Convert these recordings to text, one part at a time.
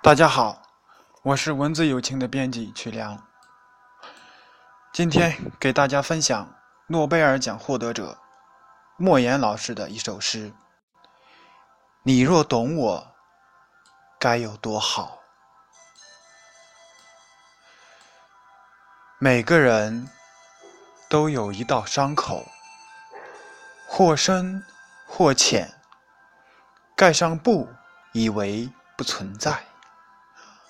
大家好，我是文字友情的编辑曲良。今天给大家分享诺贝尔奖获得者莫言老师的一首诗：“你若懂我，该有多好。”每个人都有一道伤口，或深或浅，盖上布，以为不存在。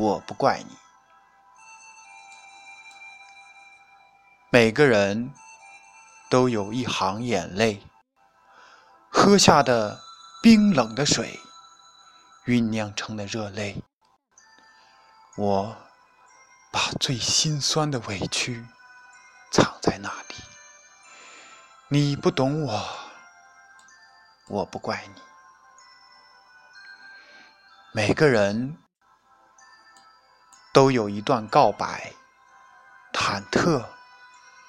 我不怪你。每个人都有一行眼泪，喝下的冰冷的水，酝酿成了热泪。我把最心酸的委屈藏在那里。你不懂我，我不怪你。每个人。都有一段告白，忐忑、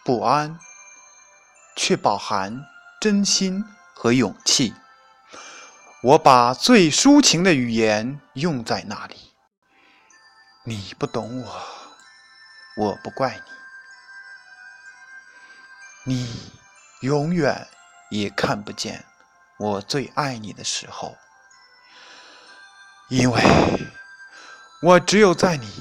不安，却饱含真心和勇气。我把最抒情的语言用在那里。你不懂我，我不怪你。你永远也看不见我最爱你的时候，因为我只有在你。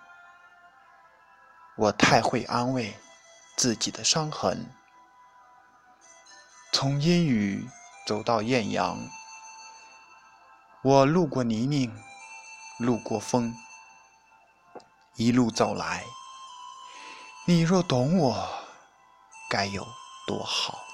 我太会安慰自己的伤痕，从阴雨走到艳阳，我路过泥泞，路过风，一路走来。你若懂我，该有多好。